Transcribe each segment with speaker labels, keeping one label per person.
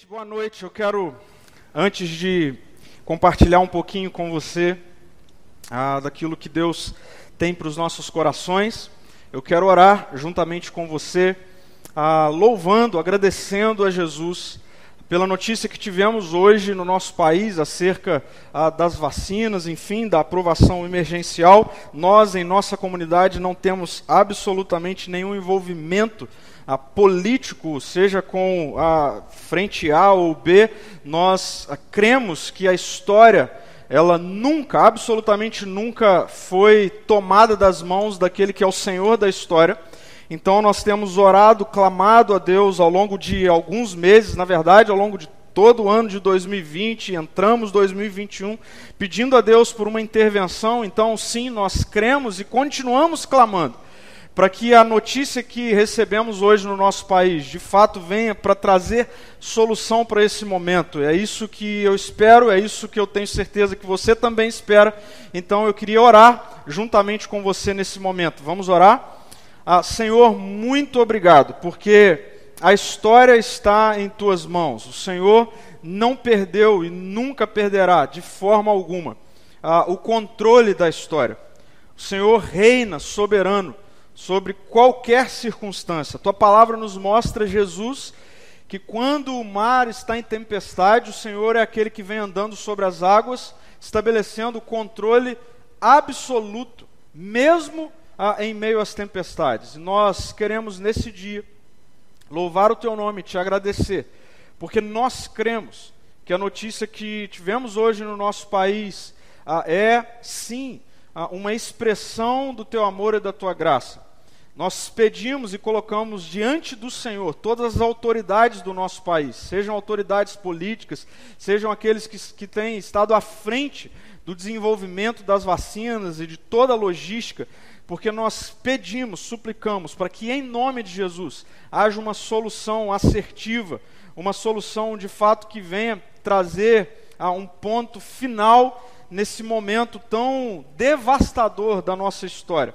Speaker 1: Gente, boa noite. Eu quero, antes de compartilhar um pouquinho com você ah, daquilo que Deus tem para os nossos corações, eu quero orar juntamente com você, ah, louvando, agradecendo a Jesus pela notícia que tivemos hoje no nosso país acerca ah, das vacinas, enfim, da aprovação emergencial. Nós, em nossa comunidade, não temos absolutamente nenhum envolvimento político, seja com a frente A ou B, nós cremos que a história ela nunca, absolutamente nunca foi tomada das mãos daquele que é o Senhor da história. Então nós temos orado, clamado a Deus ao longo de alguns meses, na verdade, ao longo de todo o ano de 2020, entramos 2021, pedindo a Deus por uma intervenção. Então, sim, nós cremos e continuamos clamando para que a notícia que recebemos hoje no nosso país, de fato, venha para trazer solução para esse momento. É isso que eu espero, é isso que eu tenho certeza que você também espera. Então eu queria orar juntamente com você nesse momento. Vamos orar? Ah, Senhor, muito obrigado, porque a história está em tuas mãos. O Senhor não perdeu e nunca perderá, de forma alguma, ah, o controle da história. O Senhor reina soberano sobre qualquer circunstância. tua palavra nos mostra, Jesus, que quando o mar está em tempestade, o Senhor é aquele que vem andando sobre as águas, estabelecendo o controle absoluto, mesmo ah, em meio às tempestades. E nós queremos nesse dia louvar o teu nome, te agradecer, porque nós cremos que a notícia que tivemos hoje no nosso país ah, é, sim, ah, uma expressão do teu amor e da tua graça. Nós pedimos e colocamos diante do Senhor todas as autoridades do nosso país, sejam autoridades políticas, sejam aqueles que, que têm estado à frente do desenvolvimento das vacinas e de toda a logística, porque nós pedimos, suplicamos, para que em nome de Jesus haja uma solução assertiva, uma solução de fato que venha trazer a um ponto final nesse momento tão devastador da nossa história.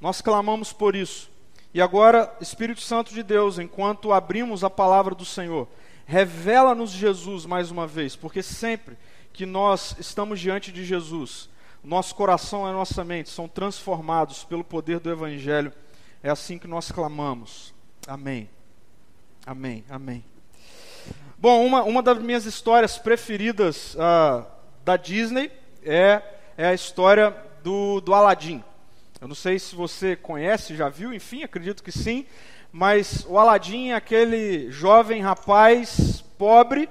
Speaker 1: Nós clamamos por isso. E agora, Espírito Santo de Deus, enquanto abrimos a palavra do Senhor, revela-nos Jesus mais uma vez, porque sempre que nós estamos diante de Jesus, nosso coração e a nossa mente são transformados pelo poder do Evangelho. É assim que nós clamamos. Amém. Amém. Amém. Bom, uma, uma das minhas histórias preferidas uh, da Disney é, é a história do, do Aladim. Eu não sei se você conhece, já viu, enfim, acredito que sim. Mas o Aladim é aquele jovem rapaz pobre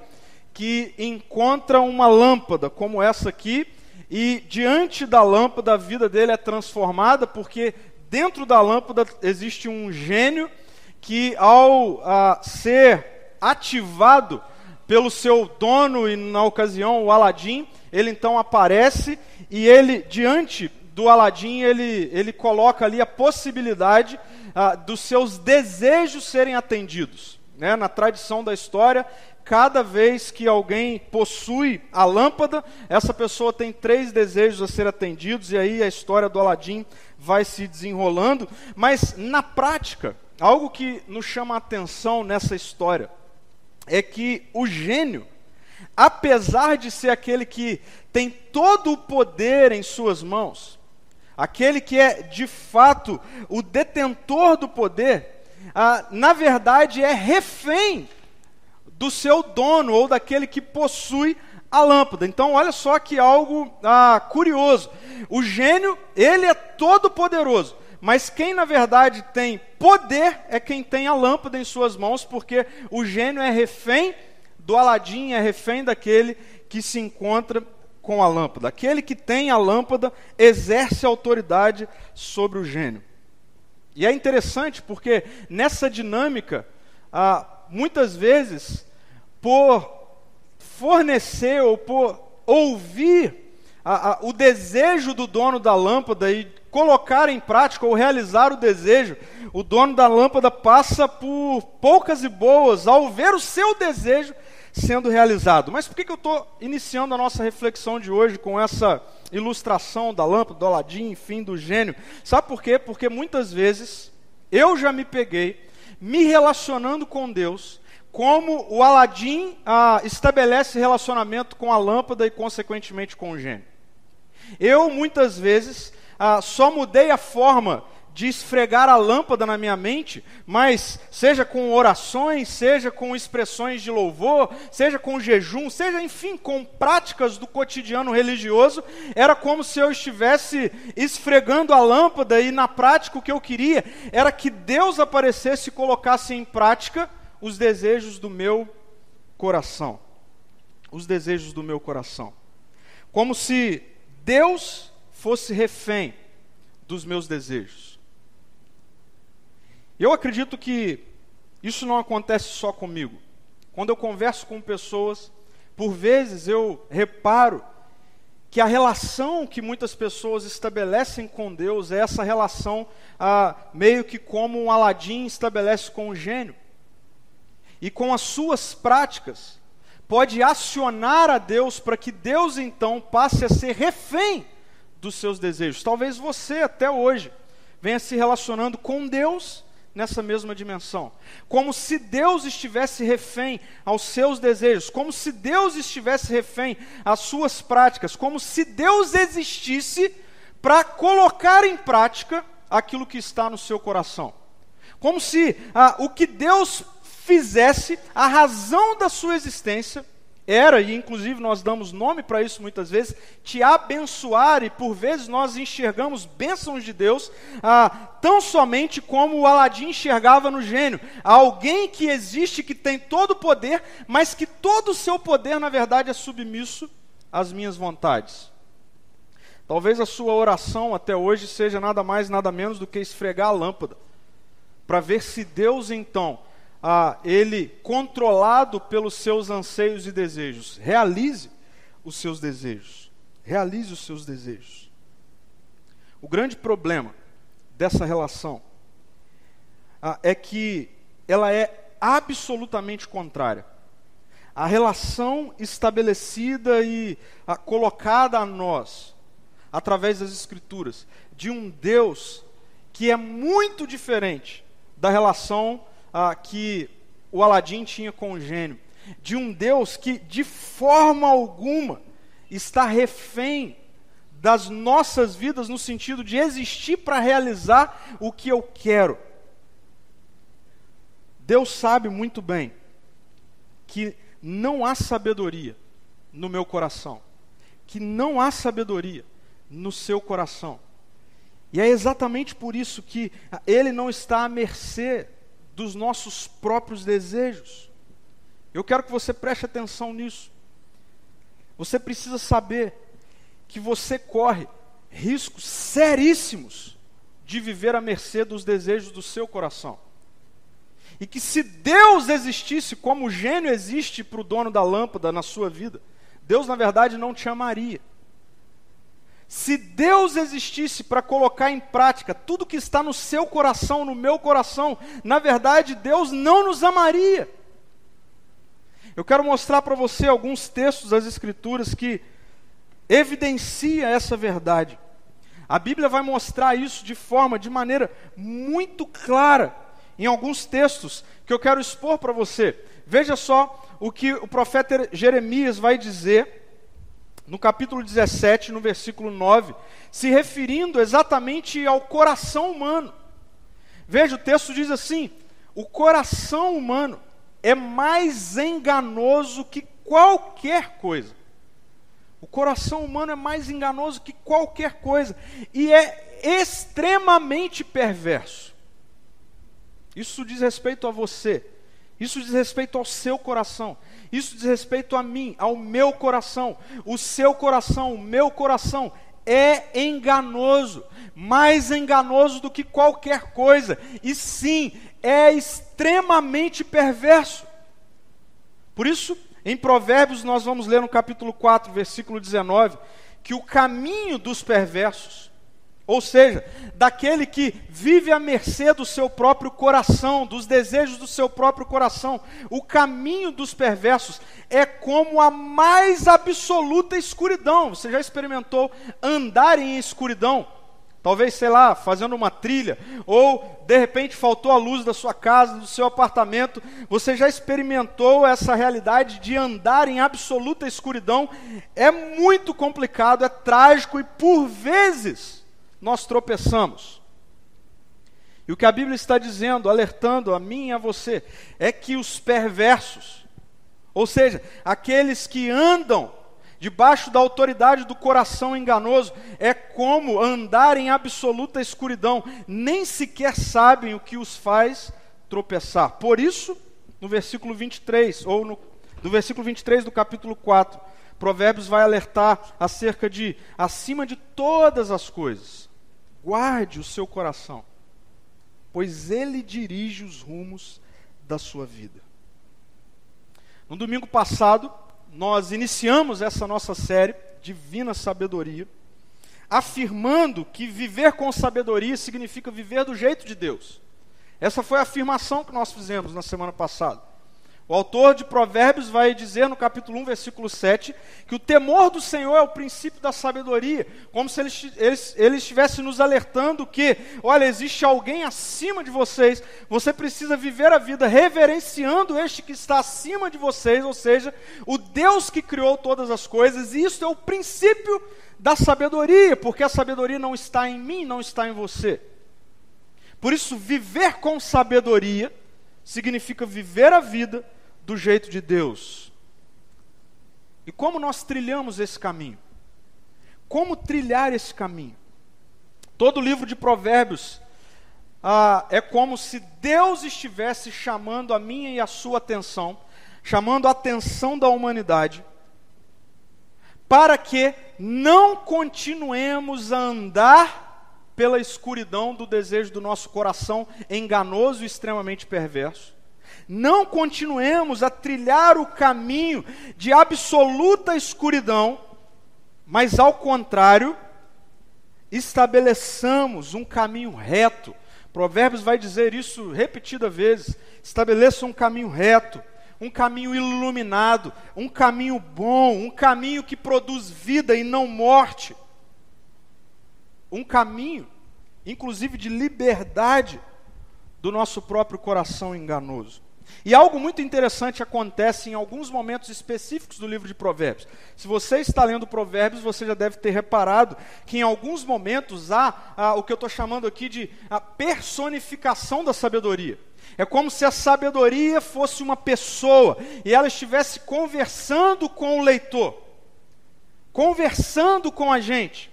Speaker 1: que encontra uma lâmpada como essa aqui e diante da lâmpada a vida dele é transformada porque dentro da lâmpada existe um gênio que ao a, ser ativado pelo seu dono e na ocasião o Aladim, ele então aparece e ele diante do Aladim, ele, ele coloca ali a possibilidade ah, dos seus desejos serem atendidos. Né? Na tradição da história, cada vez que alguém possui a lâmpada, essa pessoa tem três desejos a ser atendidos, e aí a história do Aladim vai se desenrolando. Mas, na prática, algo que nos chama a atenção nessa história é que o gênio, apesar de ser aquele que tem todo o poder em suas mãos, aquele que é de fato o detentor do poder, ah, na verdade é refém do seu dono ou daquele que possui a lâmpada. Então, olha só que algo ah, curioso. O gênio, ele é todo poderoso, mas quem na verdade tem poder é quem tem a lâmpada em suas mãos, porque o gênio é refém do Aladim, é refém daquele que se encontra com a lâmpada. Aquele que tem a lâmpada exerce autoridade sobre o gênio. E é interessante porque nessa dinâmica, ah, muitas vezes, por fornecer ou por ouvir ah, ah, o desejo do dono da lâmpada e colocar em prática ou realizar o desejo, o dono da lâmpada passa por poucas e boas ao ver o seu desejo sendo realizado. Mas por que, que eu estou iniciando a nossa reflexão de hoje com essa ilustração da lâmpada, do Aladim, enfim, do gênio? Sabe por quê? Porque muitas vezes eu já me peguei me relacionando com Deus como o Aladim ah, estabelece relacionamento com a lâmpada e, consequentemente, com o gênio. Eu, muitas vezes, ah, só mudei a forma de esfregar a lâmpada na minha mente, mas seja com orações, seja com expressões de louvor, seja com jejum, seja, enfim, com práticas do cotidiano religioso, era como se eu estivesse esfregando a lâmpada e, na prática, o que eu queria era que Deus aparecesse e colocasse em prática os desejos do meu coração. Os desejos do meu coração. Como se Deus fosse refém dos meus desejos. Eu acredito que isso não acontece só comigo. Quando eu converso com pessoas, por vezes eu reparo que a relação que muitas pessoas estabelecem com Deus é essa relação ah, meio que como um Aladim estabelece com o gênio e com as suas práticas, pode acionar a Deus para que Deus então passe a ser refém dos seus desejos. Talvez você até hoje venha se relacionando com Deus nessa mesma dimensão, como se Deus estivesse refém aos seus desejos, como se Deus estivesse refém às suas práticas, como se Deus existisse para colocar em prática aquilo que está no seu coração. Como se ah, o que Deus fizesse a razão da sua existência era, e inclusive nós damos nome para isso muitas vezes, te abençoar, e por vezes nós enxergamos bênçãos de Deus ah, tão somente como o Aladim enxergava no gênio. Alguém que existe, que tem todo o poder, mas que todo o seu poder, na verdade, é submisso às minhas vontades. Talvez a sua oração até hoje seja nada mais, nada menos do que esfregar a lâmpada, para ver se Deus então ah, ele controlado pelos seus anseios e desejos. Realize os seus desejos. Realize os seus desejos. O grande problema dessa relação ah, é que ela é absolutamente contrária. A relação estabelecida e ah, colocada a nós, através das Escrituras, de um Deus que é muito diferente da relação ah, que o Aladim tinha com o gênio, de um Deus que de forma alguma está refém das nossas vidas no sentido de existir para realizar o que eu quero. Deus sabe muito bem que não há sabedoria no meu coração, que não há sabedoria no seu coração. E é exatamente por isso que ele não está à mercê dos nossos próprios desejos. Eu quero que você preste atenção nisso. Você precisa saber que você corre riscos seríssimos de viver à mercê dos desejos do seu coração. E que se Deus existisse como o gênio existe para o dono da lâmpada na sua vida, Deus na verdade não te amaria. Se Deus existisse para colocar em prática tudo que está no seu coração, no meu coração, na verdade Deus não nos amaria. Eu quero mostrar para você alguns textos das Escrituras que evidencia essa verdade. A Bíblia vai mostrar isso de forma, de maneira muito clara, em alguns textos que eu quero expor para você. Veja só o que o profeta Jeremias vai dizer no capítulo 17, no versículo 9, se referindo exatamente ao coração humano. Veja, o texto diz assim: o coração humano é mais enganoso que qualquer coisa. O coração humano é mais enganoso que qualquer coisa e é extremamente perverso. Isso diz respeito a você, isso diz respeito ao seu coração. Isso diz respeito a mim, ao meu coração. O seu coração, o meu coração é enganoso, mais enganoso do que qualquer coisa. E sim, é extremamente perverso. Por isso, em Provérbios, nós vamos ler no capítulo 4, versículo 19, que o caminho dos perversos ou seja, daquele que vive à mercê do seu próprio coração, dos desejos do seu próprio coração. O caminho dos perversos é como a mais absoluta escuridão. Você já experimentou andar em escuridão? talvez, sei lá, fazendo uma trilha, ou de repente faltou a luz da sua casa, do seu apartamento, você já experimentou essa realidade de andar em absoluta escuridão? É muito complicado, é trágico e por vezes nós tropeçamos. E o que a Bíblia está dizendo, alertando a mim e a você, é que os perversos, ou seja, aqueles que andam debaixo da autoridade do coração enganoso, é como andar em absoluta escuridão, nem sequer sabem o que os faz tropeçar. Por isso, no versículo 23, ou no, no versículo 23 do capítulo 4, Provérbios vai alertar acerca de, acima de todas as coisas, guarde o seu coração, pois ele dirige os rumos da sua vida. No domingo passado, nós iniciamos essa nossa série, Divina Sabedoria, afirmando que viver com sabedoria significa viver do jeito de Deus. Essa foi a afirmação que nós fizemos na semana passada. O autor de Provérbios vai dizer no capítulo 1, versículo 7, que o temor do Senhor é o princípio da sabedoria, como se ele, ele, ele, estivesse nos alertando que, olha, existe alguém acima de vocês, você precisa viver a vida reverenciando este que está acima de vocês, ou seja, o Deus que criou todas as coisas, e isso é o princípio da sabedoria, porque a sabedoria não está em mim, não está em você. Por isso, viver com sabedoria significa viver a vida do jeito de Deus. E como nós trilhamos esse caminho? Como trilhar esse caminho? Todo livro de Provérbios ah, é como se Deus estivesse chamando a minha e a sua atenção, chamando a atenção da humanidade, para que não continuemos a andar pela escuridão do desejo do nosso coração enganoso e extremamente perverso, não continuemos a trilhar o caminho de absoluta escuridão, mas ao contrário, estabeleçamos um caminho reto. Provérbios vai dizer isso repetidas vezes. Estabeleça um caminho reto, um caminho iluminado, um caminho bom, um caminho que produz vida e não morte. Um caminho, inclusive, de liberdade do nosso próprio coração enganoso. E algo muito interessante acontece em alguns momentos específicos do livro de Provérbios. Se você está lendo Provérbios, você já deve ter reparado que em alguns momentos há, o que eu estou chamando aqui de a personificação da sabedoria. É como se a sabedoria fosse uma pessoa e ela estivesse conversando com o leitor, conversando com a gente.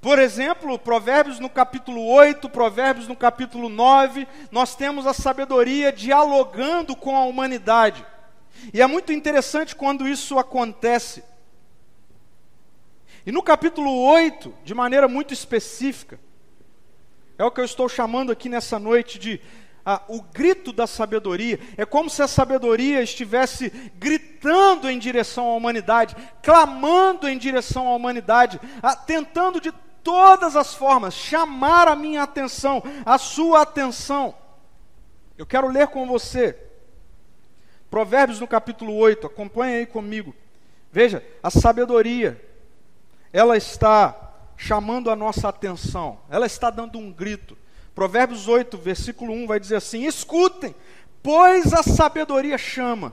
Speaker 1: Por exemplo, Provérbios no capítulo 8, Provérbios no capítulo 9, nós temos a sabedoria dialogando com a humanidade. E é muito interessante quando isso acontece. E no capítulo 8, de maneira muito específica, é o que eu estou chamando aqui nessa noite de ah, o grito da sabedoria. É como se a sabedoria estivesse gritando em direção à humanidade, clamando em direção à humanidade, ah, tentando de todas as formas chamar a minha atenção, a sua atenção. Eu quero ler com você. Provérbios no capítulo 8, acompanhe aí comigo. Veja, a sabedoria, ela está chamando a nossa atenção, ela está dando um grito. Provérbios 8, versículo 1 vai dizer assim: Escutem, pois a sabedoria chama.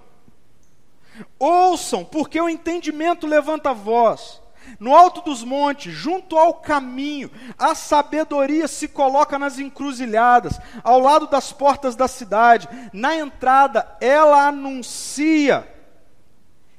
Speaker 1: Ouçam, porque o entendimento levanta a voz. No alto dos montes, junto ao caminho, a sabedoria se coloca nas encruzilhadas, ao lado das portas da cidade. Na entrada, ela anuncia.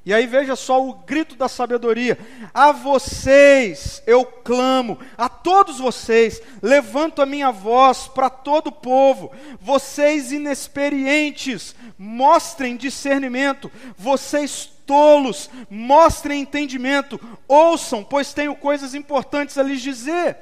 Speaker 1: E aí veja só o grito da sabedoria: A vocês eu clamo, a todos vocês, levanto a minha voz para todo o povo. Vocês inexperientes, mostrem discernimento. Vocês tolos, mostrem entendimento, ouçam, pois tenho coisas importantes a lhes dizer.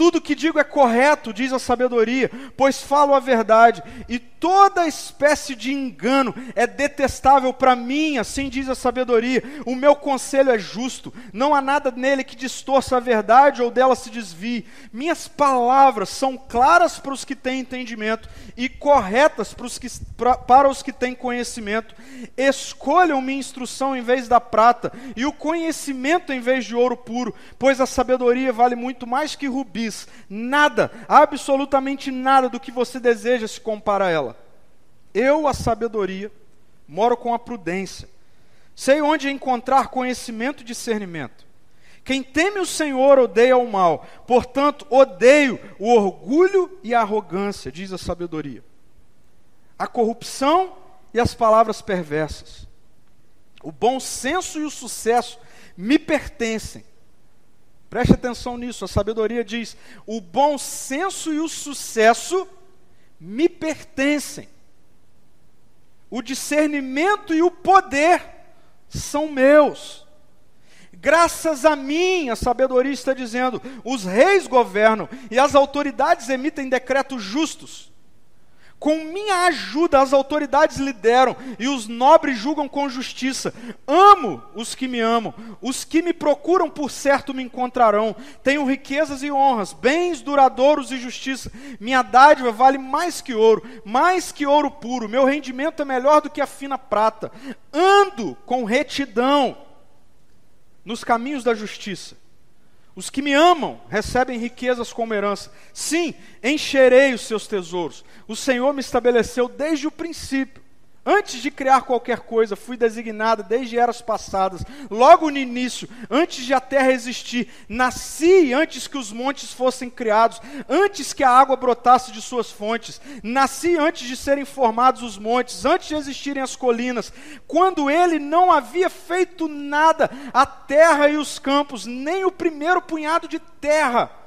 Speaker 1: Tudo que digo é correto, diz a sabedoria, pois falo a verdade, e toda espécie de engano é detestável para mim, assim diz a sabedoria. O meu conselho é justo, não há nada nele que distorça a verdade ou dela se desvie. Minhas palavras são claras para os que têm entendimento e corretas para os que, pra, para os que têm conhecimento. Escolham minha instrução em vez da prata, e o conhecimento em vez de ouro puro, pois a sabedoria vale muito mais que rubis diz: nada, absolutamente nada do que você deseja se compara a ela. Eu, a sabedoria, moro com a prudência. Sei onde encontrar conhecimento e discernimento. Quem teme o Senhor odeia o mal, portanto, odeio o orgulho e a arrogância, diz a sabedoria. A corrupção e as palavras perversas. O bom senso e o sucesso me pertencem. Preste atenção nisso, a sabedoria diz: o bom senso e o sucesso me pertencem. O discernimento e o poder são meus. Graças a mim, a sabedoria está dizendo, os reis governam e as autoridades emitem decretos justos. Com minha ajuda, as autoridades lideram e os nobres julgam com justiça. Amo os que me amam, os que me procuram por certo me encontrarão. Tenho riquezas e honras, bens duradouros e justiça. Minha dádiva vale mais que ouro, mais que ouro puro. Meu rendimento é melhor do que a fina prata. Ando com retidão nos caminhos da justiça. Os que me amam recebem riquezas como herança. Sim, encherei os seus tesouros. O Senhor me estabeleceu desde o princípio. Antes de criar qualquer coisa, fui designada desde eras passadas, logo no início, antes de a terra existir, nasci antes que os montes fossem criados, antes que a água brotasse de suas fontes, nasci antes de serem formados os montes, antes de existirem as colinas, quando ele não havia feito nada, a terra e os campos, nem o primeiro punhado de terra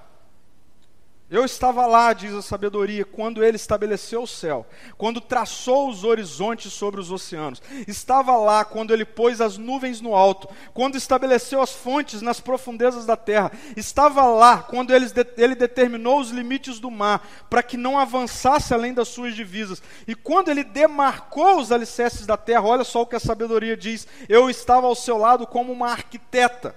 Speaker 1: eu estava lá, diz a sabedoria, quando ele estabeleceu o céu, quando traçou os horizontes sobre os oceanos. Estava lá quando ele pôs as nuvens no alto, quando estabeleceu as fontes nas profundezas da terra. Estava lá quando ele, ele determinou os limites do mar, para que não avançasse além das suas divisas. E quando ele demarcou os alicerces da terra, olha só o que a sabedoria diz: eu estava ao seu lado como uma arquiteta.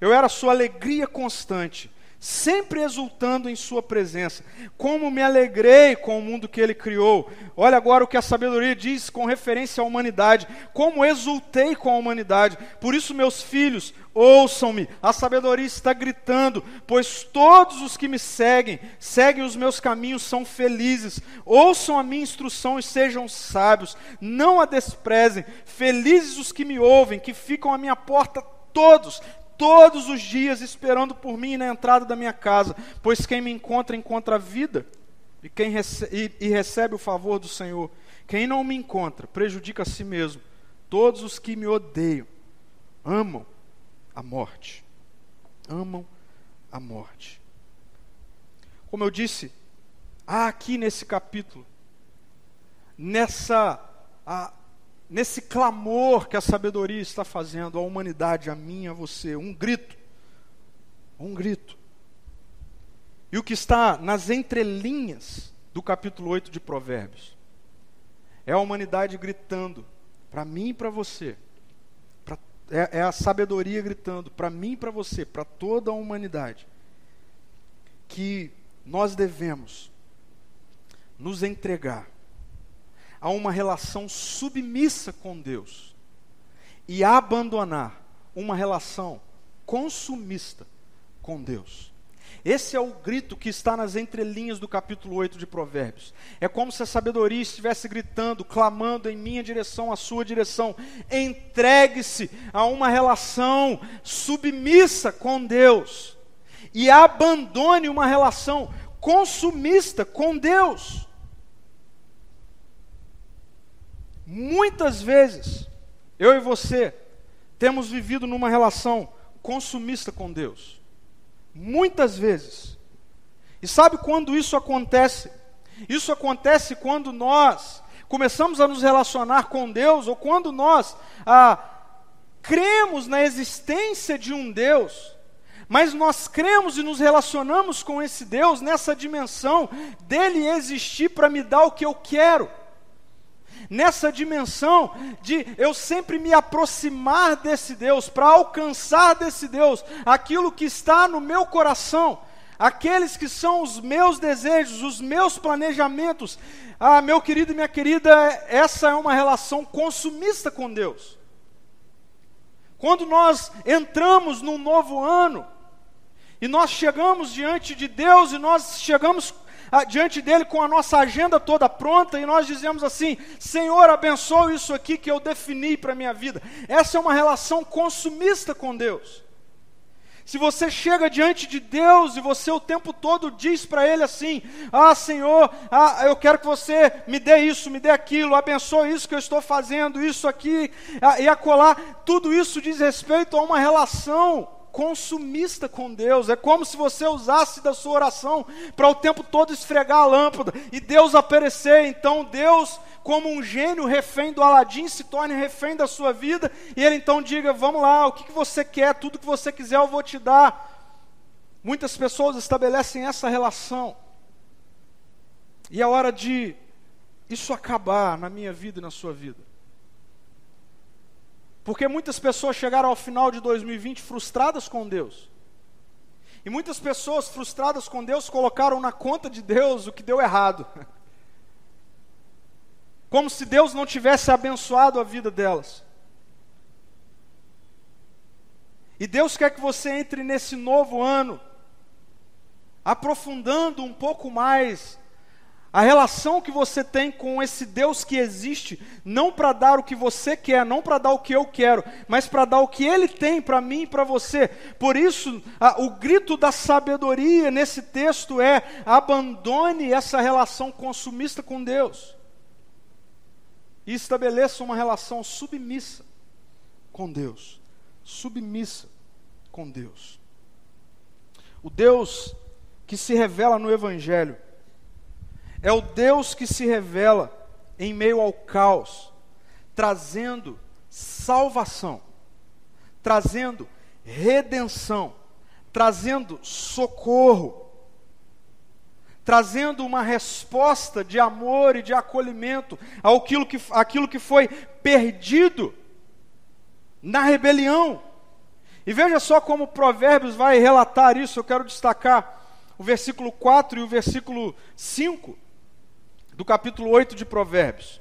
Speaker 1: Eu era sua alegria constante sempre exultando em Sua presença. Como me alegrei com o mundo que Ele criou. Olha agora o que a sabedoria diz com referência à humanidade. Como exultei com a humanidade. Por isso, meus filhos, ouçam-me. A sabedoria está gritando, pois todos os que me seguem, seguem os meus caminhos, são felizes. Ouçam a minha instrução e sejam sábios. Não a desprezem. Felizes os que me ouvem, que ficam à minha porta todos todos os dias esperando por mim na entrada da minha casa, pois quem me encontra encontra a vida e quem recebe, e, e recebe o favor do Senhor. Quem não me encontra prejudica a si mesmo. Todos os que me odeiam amam a morte. Amam a morte. Como eu disse, há aqui nesse capítulo, nessa a, nesse clamor que a sabedoria está fazendo à humanidade, a mim, a você, um grito. Um grito. E o que está nas entrelinhas do capítulo 8 de Provérbios é a humanidade gritando para mim e para você. É, é a sabedoria gritando para mim e para você, para toda a humanidade, que nós devemos nos entregar a uma relação submissa com Deus e abandonar uma relação consumista com Deus. Esse é o grito que está nas entrelinhas do capítulo 8 de Provérbios. É como se a sabedoria estivesse gritando, clamando em minha direção, a sua direção. Entregue-se a uma relação submissa com Deus e abandone uma relação consumista com Deus. Muitas vezes, eu e você temos vivido numa relação consumista com Deus. Muitas vezes. E sabe quando isso acontece? Isso acontece quando nós começamos a nos relacionar com Deus, ou quando nós ah, cremos na existência de um Deus, Mas nós cremos e nos relacionamos com esse Deus nessa dimensão dele existir para me dar o que eu quero. Nessa dimensão de eu sempre me aproximar desse Deus, para alcançar desse Deus aquilo que está no meu coração, aqueles que são os meus desejos, os meus planejamentos. Ah, meu querido e minha querida, essa é uma relação consumista com Deus. Quando nós entramos num novo ano, e nós chegamos diante de Deus e nós chegamos diante dele com a nossa agenda toda pronta e nós dizemos assim: Senhor, abençoe isso aqui que eu defini para a minha vida. Essa é uma relação consumista com Deus. Se você chega diante de Deus e você o tempo todo diz para Ele assim: Ah, Senhor, ah, eu quero que você me dê isso, me dê aquilo, abençoe isso que eu estou fazendo, isso aqui ah, e acolá, tudo isso diz respeito a uma relação consumista com Deus. É como se você usasse da sua oração para o tempo todo esfregar a lâmpada e Deus aparecer. Então Deus, como um gênio refém do Aladim, se torne refém da sua vida e ele então diga: Vamos lá, o que, que você quer, tudo que você quiser eu vou te dar. Muitas pessoas estabelecem essa relação. E é hora de isso acabar na minha vida e na sua vida. Porque muitas pessoas chegaram ao final de 2020 frustradas com Deus. E muitas pessoas frustradas com Deus colocaram na conta de Deus o que deu errado. Como se Deus não tivesse abençoado a vida delas. E Deus quer que você entre nesse novo ano aprofundando um pouco mais a relação que você tem com esse Deus que existe, não para dar o que você quer, não para dar o que eu quero, mas para dar o que Ele tem para mim e para você. Por isso, a, o grito da sabedoria nesse texto é: abandone essa relação consumista com Deus e estabeleça uma relação submissa com Deus. Submissa com Deus. O Deus que se revela no Evangelho é o Deus que se revela em meio ao caos, trazendo salvação, trazendo redenção, trazendo socorro, trazendo uma resposta de amor e de acolhimento àquilo que, àquilo que foi perdido na rebelião. E veja só como Provérbios vai relatar isso, eu quero destacar o versículo 4 e o versículo 5 do capítulo 8 de Provérbios.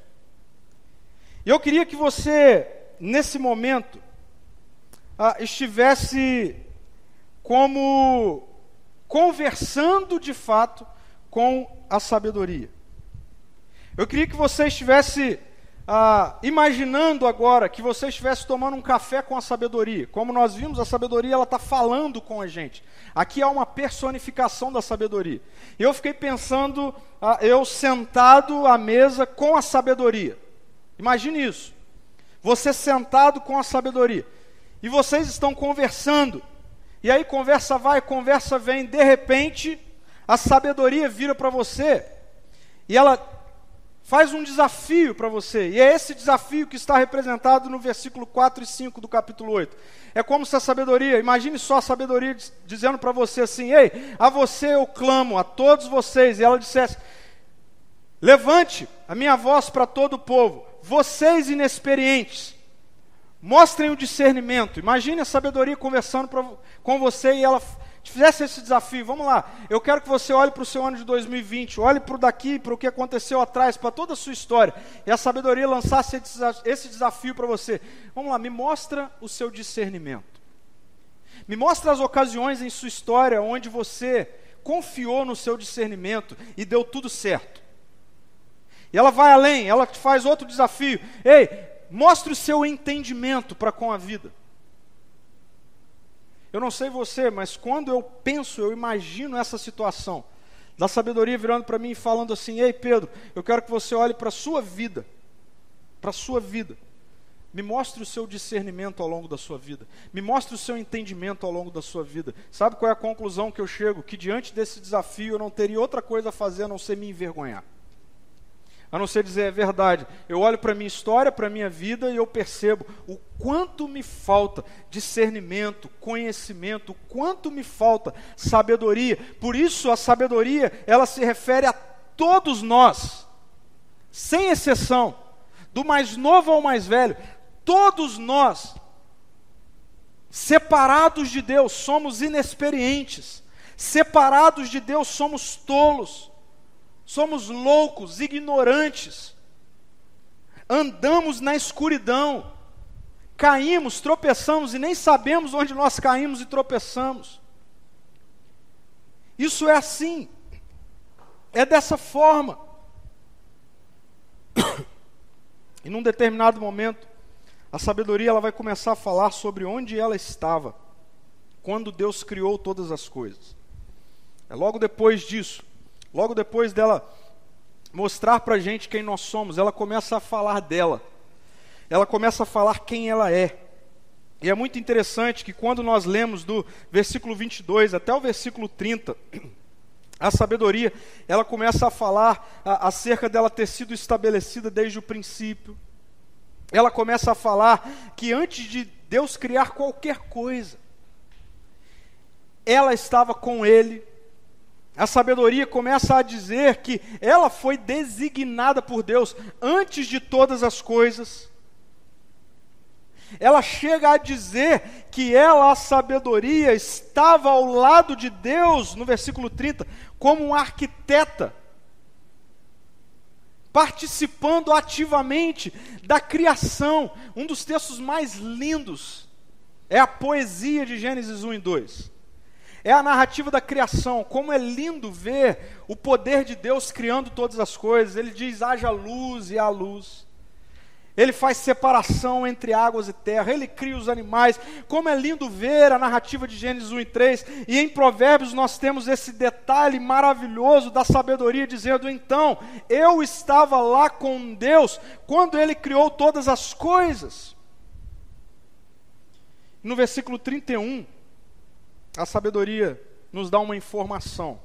Speaker 1: E eu queria que você, nesse momento, ah, estivesse como conversando de fato com a sabedoria. Eu queria que você estivesse ah, imaginando agora que você estivesse tomando um café com a sabedoria. Como nós vimos, a sabedoria ela está falando com a gente. Aqui há uma personificação da sabedoria. Eu fiquei pensando, ah, eu sentado à mesa com a sabedoria. Imagine isso. Você sentado com a sabedoria. E vocês estão conversando. E aí conversa vai, conversa vem. De repente, a sabedoria vira para você. E ela faz um desafio para você, e é esse desafio que está representado no versículo 4 e 5 do capítulo 8. É como se a sabedoria, imagine só a sabedoria dizendo para você assim: Ei, a você eu clamo, a todos vocês, e ela dissesse: Levante a minha voz para todo o povo, vocês inexperientes, mostrem o discernimento. Imagine a sabedoria conversando pra, com você e ela fizesse esse desafio, vamos lá, eu quero que você olhe para o seu ano de 2020, olhe para o daqui, para o que aconteceu atrás, para toda a sua história, e a sabedoria lançasse esse desafio para você. Vamos lá, me mostra o seu discernimento. Me mostra as ocasiões em sua história onde você confiou no seu discernimento e deu tudo certo. E ela vai além, ela te faz outro desafio. Ei, mostre o seu entendimento para com a vida. Eu não sei você, mas quando eu penso, eu imagino essa situação, da sabedoria virando para mim e falando assim: Ei Pedro, eu quero que você olhe para a sua vida, para a sua vida. Me mostre o seu discernimento ao longo da sua vida. Me mostre o seu entendimento ao longo da sua vida. Sabe qual é a conclusão que eu chego? Que diante desse desafio eu não teria outra coisa a fazer a não ser me envergonhar. A não ser dizer é verdade. Eu olho para a minha história, para a minha vida e eu percebo o quanto me falta discernimento, conhecimento, o quanto me falta sabedoria. Por isso a sabedoria, ela se refere a todos nós, sem exceção, do mais novo ao mais velho, todos nós separados de Deus somos inexperientes. Separados de Deus somos tolos somos loucos, ignorantes, andamos na escuridão, caímos, tropeçamos e nem sabemos onde nós caímos e tropeçamos. Isso é assim, é dessa forma. E num determinado momento, a sabedoria ela vai começar a falar sobre onde ela estava quando Deus criou todas as coisas. É logo depois disso Logo depois dela mostrar para a gente quem nós somos, ela começa a falar dela. Ela começa a falar quem ela é. E é muito interessante que quando nós lemos do versículo 22 até o versículo 30, a sabedoria, ela começa a falar acerca dela ter sido estabelecida desde o princípio. Ela começa a falar que antes de Deus criar qualquer coisa, ela estava com Ele, a sabedoria começa a dizer que ela foi designada por Deus antes de todas as coisas. Ela chega a dizer que ela, a sabedoria, estava ao lado de Deus, no versículo 30, como uma arquiteta, participando ativamente da criação. Um dos textos mais lindos é a poesia de Gênesis 1 e 2 é a narrativa da criação. Como é lindo ver o poder de Deus criando todas as coisas. Ele diz: haja luz e há luz. Ele faz separação entre águas e terra, ele cria os animais. Como é lindo ver a narrativa de Gênesis 1 e 3. E em Provérbios nós temos esse detalhe maravilhoso da sabedoria, dizendo: então, eu estava lá com Deus quando ele criou todas as coisas. No versículo 31, a sabedoria nos dá uma informação.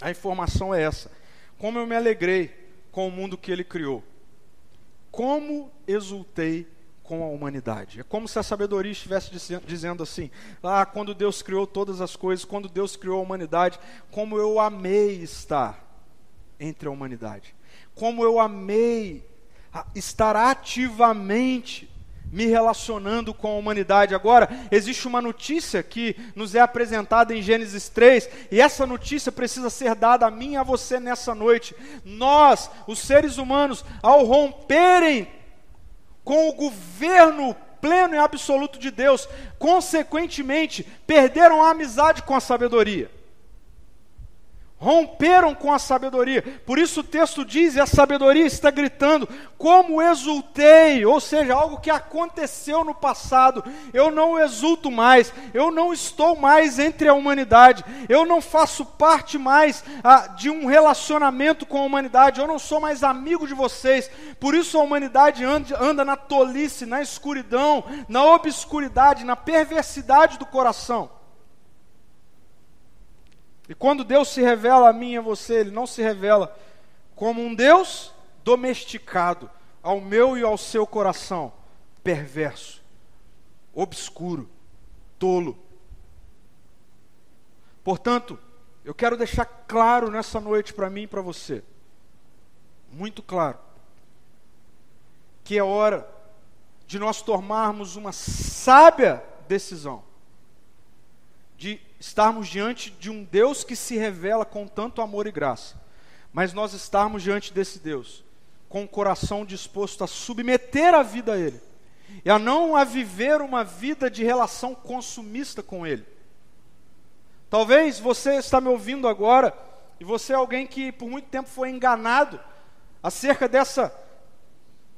Speaker 1: A informação é essa: como eu me alegrei com o mundo que ele criou. Como exultei com a humanidade. É como se a sabedoria estivesse dizendo assim: Ah, quando Deus criou todas as coisas, quando Deus criou a humanidade, como eu amei estar entre a humanidade. Como eu amei estar ativamente me relacionando com a humanidade. Agora, existe uma notícia que nos é apresentada em Gênesis 3, e essa notícia precisa ser dada a mim e a você nessa noite. Nós, os seres humanos, ao romperem com o governo pleno e absoluto de Deus, consequentemente, perderam a amizade com a sabedoria romperam com a sabedoria. Por isso o texto diz, e a sabedoria está gritando: como exultei, ou seja, algo que aconteceu no passado, eu não exulto mais, eu não estou mais entre a humanidade, eu não faço parte mais ah, de um relacionamento com a humanidade, eu não sou mais amigo de vocês, por isso a humanidade anda, anda na tolice, na escuridão, na obscuridade, na perversidade do coração. E quando Deus se revela a mim e a você, Ele não se revela como um Deus domesticado ao meu e ao seu coração, perverso, obscuro, tolo. Portanto, eu quero deixar claro nessa noite para mim e para você, muito claro, que é hora de nós tomarmos uma sábia decisão de estarmos diante de um Deus que se revela com tanto amor e graça, mas nós estarmos diante desse Deus com o coração disposto a submeter a vida a Ele e a não a viver uma vida de relação consumista com Ele. Talvez você está me ouvindo agora e você é alguém que por muito tempo foi enganado acerca dessa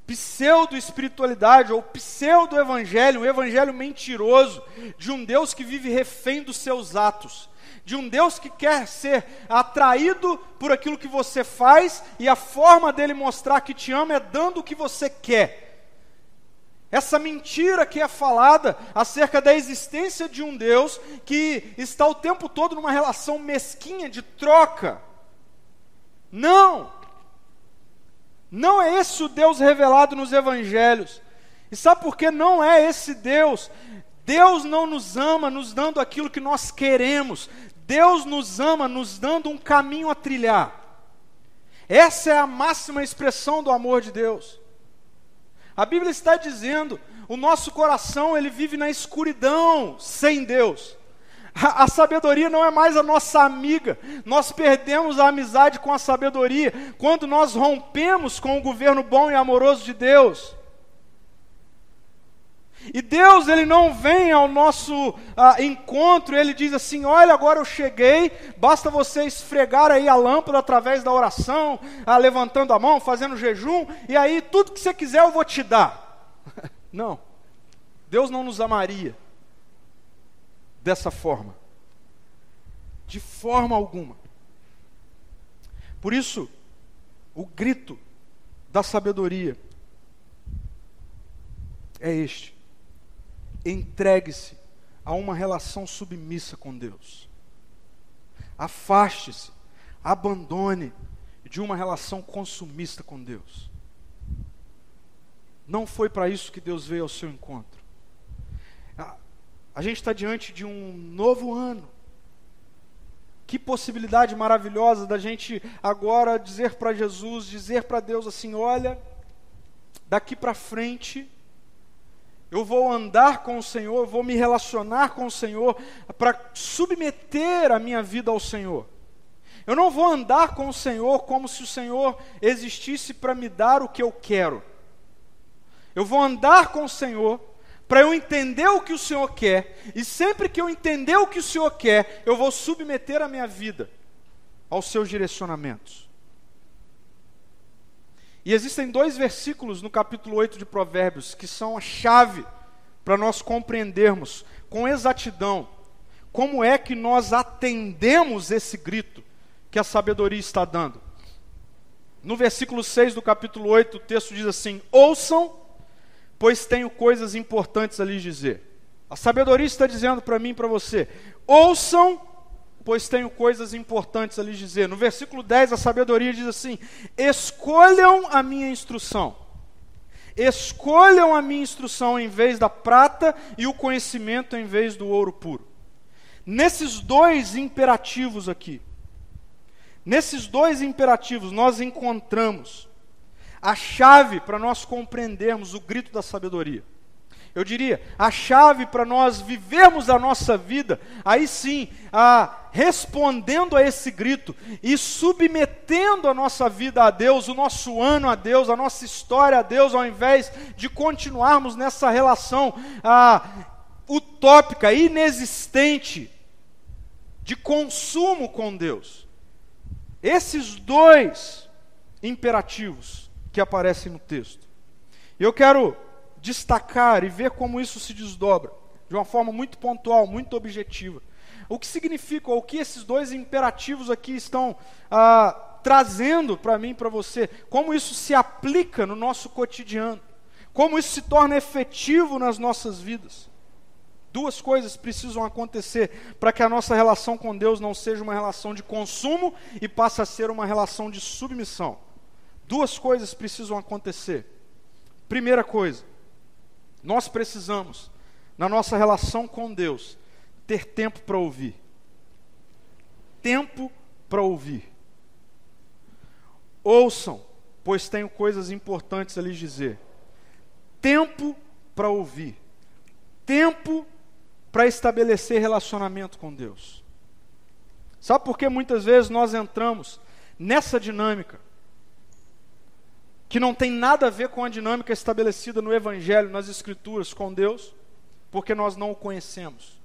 Speaker 1: pseudo-espiritualidade ou pseudo-evangelho, um evangelho mentiroso, de um Deus que vive refém dos seus atos, de um Deus que quer ser atraído por aquilo que você faz e a forma dele mostrar que te ama é dando o que você quer. Essa mentira que é falada acerca da existência de um Deus que está o tempo todo numa relação mesquinha de troca. Não! Não é esse o Deus revelado nos evangelhos. E sabe por que não é esse Deus? Deus não nos ama nos dando aquilo que nós queremos. Deus nos ama nos dando um caminho a trilhar. Essa é a máxima expressão do amor de Deus. A Bíblia está dizendo, o nosso coração ele vive na escuridão sem Deus. A, a, sabedoria não é mais a nossa amiga. Nós perdemos a amizade com a sabedoria quando nós rompemos com o governo bom e amoroso de Deus. E Deus, Ele não vem ao nosso ah, encontro, Ele diz assim: Olha, agora eu cheguei, basta você esfregar aí a lâmpada através da oração, ah, levantando a mão, fazendo jejum, e aí tudo que você quiser eu vou te dar. Não, Deus não nos amaria dessa forma, de forma alguma. Por isso, o grito da sabedoria é este entregue-se a uma relação submissa com Deus. Afaste-se, abandone de uma relação consumista com Deus. Não foi para isso que Deus veio ao seu encontro. A, gente está diante de um novo ano. Que possibilidade maravilhosa da gente agora dizer para Jesus, dizer para Deus assim: olha, daqui para frente eu vou andar com o Senhor, eu vou me relacionar com o Senhor para submeter a minha vida ao Senhor. Eu não vou andar com o Senhor como se o Senhor existisse para me dar o que eu quero. Eu vou andar com o Senhor para eu entender o que o Senhor quer, e sempre que eu entender o que o Senhor quer, eu vou submeter a minha vida aos seus direcionamentos. E existem dois versículos no capítulo 8 de Provérbios que são a chave para nós compreendermos com exatidão como é que nós atendemos esse grito que a sabedoria está dando. No versículo 6 do capítulo 8, o texto diz assim: Ouçam, pois tenho coisas importantes a lhes dizer. A sabedoria está dizendo para mim e para você: ouçam, pois tenho coisas importantes a lhes dizer. No versículo 10, a sabedoria diz assim: Escolham a minha instrução. Escolham a minha instrução em vez da prata e o conhecimento em vez do ouro puro. Nesses dois imperativos aqui, nesses dois imperativos, nós encontramos a chave para nós compreendermos o grito da sabedoria eu diria, a chave para nós vivermos a nossa vida, aí sim, a, respondendo a esse grito e submetendo a nossa vida a Deus, o nosso ano a Deus, a nossa história a Deus, ao invés de continuarmos nessa relação a, utópica, inexistente, de consumo com Deus. Esses dois imperativos que aparecem no texto. Eu quero destacar e ver como isso se desdobra, de uma forma muito pontual, muito objetiva. O que significa, ou o que esses dois imperativos aqui estão ah, trazendo para mim e para você, como isso se aplica no nosso cotidiano, como isso se torna efetivo nas nossas vidas. Duas coisas precisam acontecer para que a nossa relação com Deus não seja uma relação de consumo e passe a ser uma relação de submissão. Duas coisas precisam acontecer. Primeira coisa, nós precisamos, na nossa relação com Deus, ter tempo para ouvir. Tempo para ouvir. Ouçam, pois tenho coisas importantes a lhes dizer. Tempo para ouvir. Tempo para estabelecer relacionamento com Deus. Sabe por que muitas vezes nós entramos nessa dinâmica? Que não tem nada a ver com a dinâmica estabelecida no Evangelho, nas Escrituras, com Deus, porque nós não o conhecemos.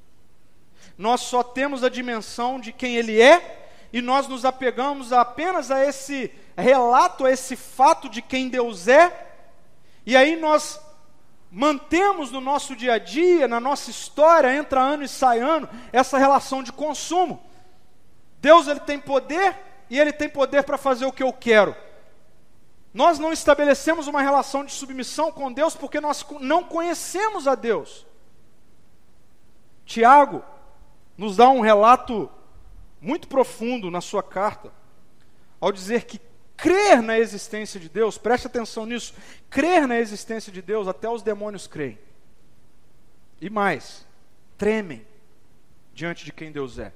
Speaker 1: Nós só temos a dimensão de quem Ele é e nós nos apegamos apenas a esse relato, a esse fato de quem Deus é, e aí nós mantemos no nosso dia a dia, na nossa história, entra ano e sai ano, essa relação de consumo. Deus ele tem poder e ele tem poder para fazer o que eu quero. Nós não estabelecemos uma relação de submissão com Deus porque nós não conhecemos a Deus. Tiago nos dá um relato muito profundo na sua carta, ao dizer que crer na existência de Deus, preste atenção nisso, crer na existência de Deus, até os demônios creem. E mais, tremem diante de quem Deus é.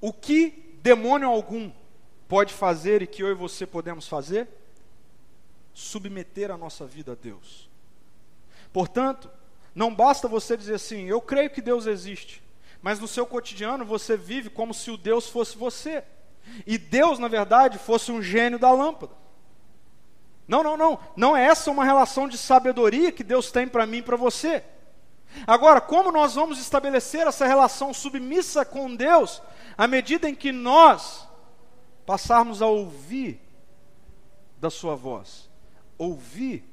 Speaker 1: O que demônio algum pode fazer e que eu e você podemos fazer? Submeter a nossa vida a Deus. Portanto, não basta você dizer assim, eu creio que Deus existe, mas no seu cotidiano você vive como se o Deus fosse você. E Deus, na verdade, fosse um gênio da lâmpada. Não, não, não. Não é essa uma relação de sabedoria que Deus tem para mim e para você. Agora, como nós vamos estabelecer essa relação submissa com Deus à medida em que nós passarmos a ouvir da Sua voz? Ouvir.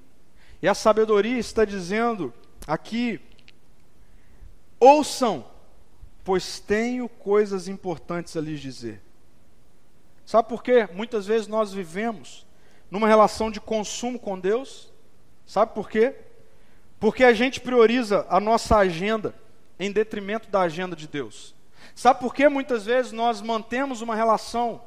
Speaker 1: E a sabedoria está dizendo aqui: ouçam, pois tenho coisas importantes a lhes dizer. Sabe por quê? Muitas vezes nós vivemos numa relação de consumo com Deus. Sabe por quê? Porque a gente prioriza a nossa agenda em detrimento da agenda de Deus. Sabe por que muitas vezes nós mantemos uma relação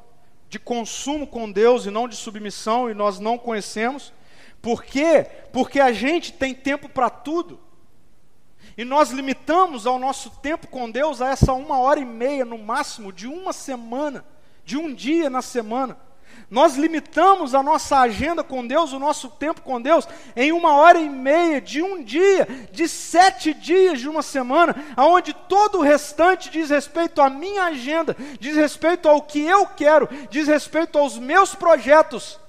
Speaker 1: de consumo com Deus e não de submissão e nós não conhecemos? Por quê? Porque a gente tem tempo para tudo. E nós limitamos ao nosso tempo com Deus a essa uma hora e meia no máximo de uma semana de um dia na semana. Nós limitamos a nossa agenda com Deus, o nosso tempo com Deus, em uma hora e meia de um dia, de sete dias de uma semana, aonde todo o restante diz respeito à minha agenda, diz respeito ao que eu quero, diz respeito aos meus projetos.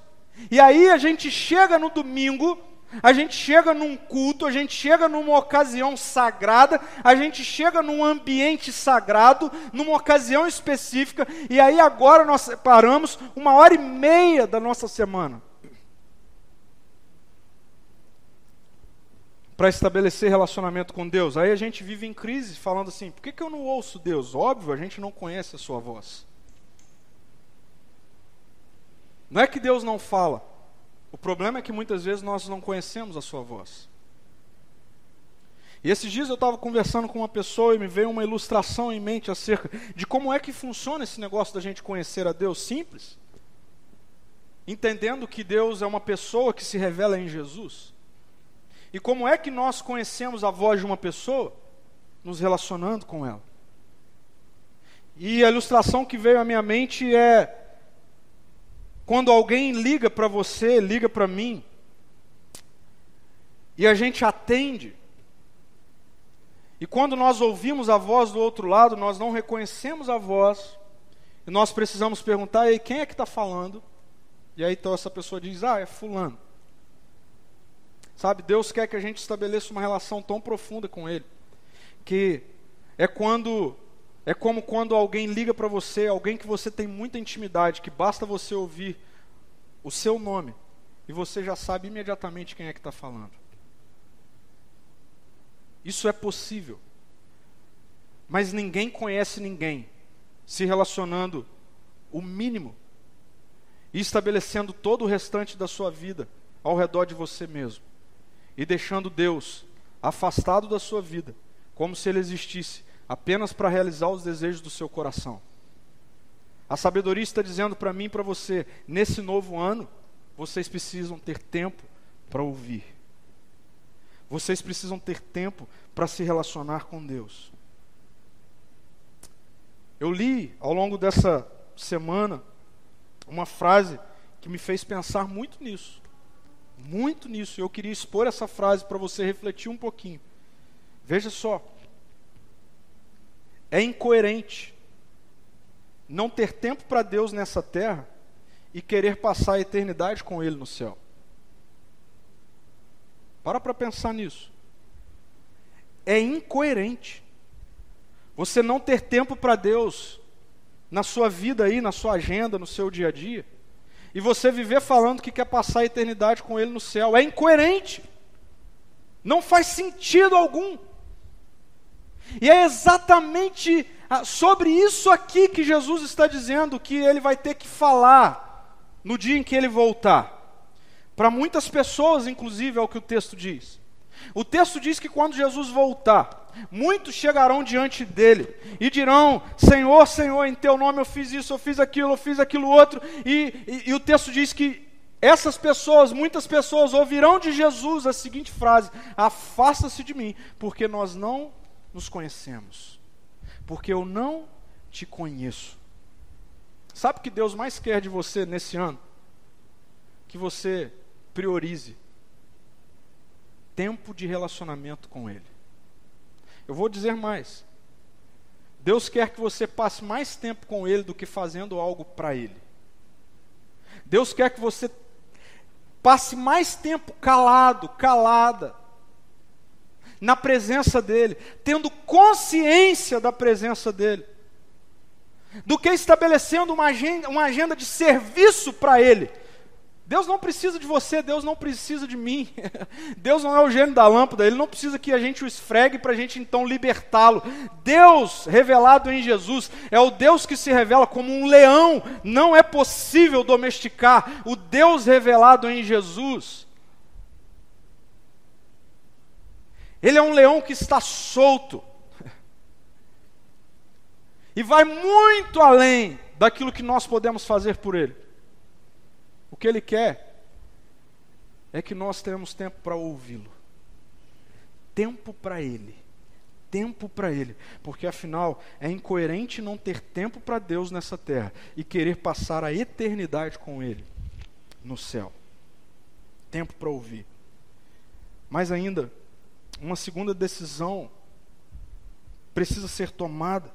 Speaker 1: E aí a gente chega no domingo a gente chega num culto, a gente chega numa ocasião sagrada, a gente chega num ambiente sagrado, numa ocasião específica, e aí agora nós separamos uma hora e meia da nossa semana para estabelecer relacionamento com Deus. Aí a gente vive em crise, falando assim: por que, que eu não ouço Deus? Óbvio, a gente não conhece a sua voz. Não é que Deus não fala, o problema é que muitas vezes nós não conhecemos a sua voz. E esses dias eu estava conversando com uma pessoa e me veio uma ilustração em mente acerca de como é que funciona esse negócio da gente conhecer a Deus simples. Entendendo que Deus é uma pessoa que se revela em Jesus. E como é que nós conhecemos a voz de uma pessoa? Nos relacionando com ela. E a ilustração que veio à minha mente é quando alguém liga para você, liga para mim, e a gente atende, e quando nós ouvimos a voz do outro lado, nós não reconhecemos a voz, e nós precisamos perguntar, e quem é que está falando? E aí então essa pessoa diz, ah, é fulano. Sabe, Deus quer que a gente estabeleça uma relação tão profunda com Ele, que é quando é como quando alguém liga para você, alguém que você tem muita intimidade, que basta você ouvir o seu nome e você já sabe imediatamente quem é que está falando. Isso é possível. Mas ninguém conhece ninguém se relacionando o mínimo e estabelecendo todo o restante da sua vida ao redor de você mesmo e deixando Deus afastado da sua vida, como se ele existisse apenas para realizar os desejos do seu coração. A sabedoria está dizendo para mim e para você, nesse novo ano, vocês precisam ter tempo para ouvir. Vocês precisam ter tempo para se relacionar com Deus. Eu li ao longo dessa semana uma frase que me fez pensar muito nisso. Muito nisso. Eu queria expor essa frase para você refletir um pouquinho. Veja só. É incoerente não ter tempo para Deus nessa terra e querer passar a eternidade com Ele no céu. Para para pensar nisso. É incoerente você não ter tempo para Deus na sua vida aí, na sua agenda, no seu dia a dia, e você viver falando que quer passar a eternidade com Ele no céu. É incoerente. Não faz sentido algum. E é exatamente ah, sobre isso aqui que Jesus está dizendo que ele vai ter que falar no dia em que ele voltar. Para muitas pessoas, inclusive, é o que o texto diz. O texto diz que quando Jesus voltar, Muitos chegarão diante dele e dirão: Senhor, Senhor, em teu nome eu fiz isso, eu fiz aquilo, eu fiz aquilo outro. E, e, e o texto diz que essas pessoas, muitas pessoas, ouvirão de Jesus a seguinte frase: Afasta-se de mim, porque nós não nos conhecemos, porque eu não te conheço. Sabe o que Deus mais quer de você nesse ano? Que você priorize tempo de relacionamento com Ele. Eu vou dizer mais. Deus quer que você passe mais tempo com Ele do que fazendo algo para Ele. Deus quer que você passe mais tempo calado, calada, na presença dEle, tendo consciência da presença dEle, do que estabelecendo uma agenda, uma agenda de serviço para Ele. Deus não precisa de você, Deus não precisa de mim. Deus não é o gênio da lâmpada, Ele não precisa que a gente o esfregue para a gente então libertá-lo. Deus revelado em Jesus é o Deus que se revela como um leão, não é possível domesticar. O Deus revelado em Jesus. Ele é um leão que está solto. E vai muito além daquilo que nós podemos fazer por ele. O que ele quer é que nós tenhamos tempo para ouvi-lo. Tempo para ele. Tempo para ele. Porque afinal é incoerente não ter tempo para Deus nessa terra e querer passar a eternidade com ele no céu. Tempo para ouvir. Mas ainda, uma segunda decisão precisa ser tomada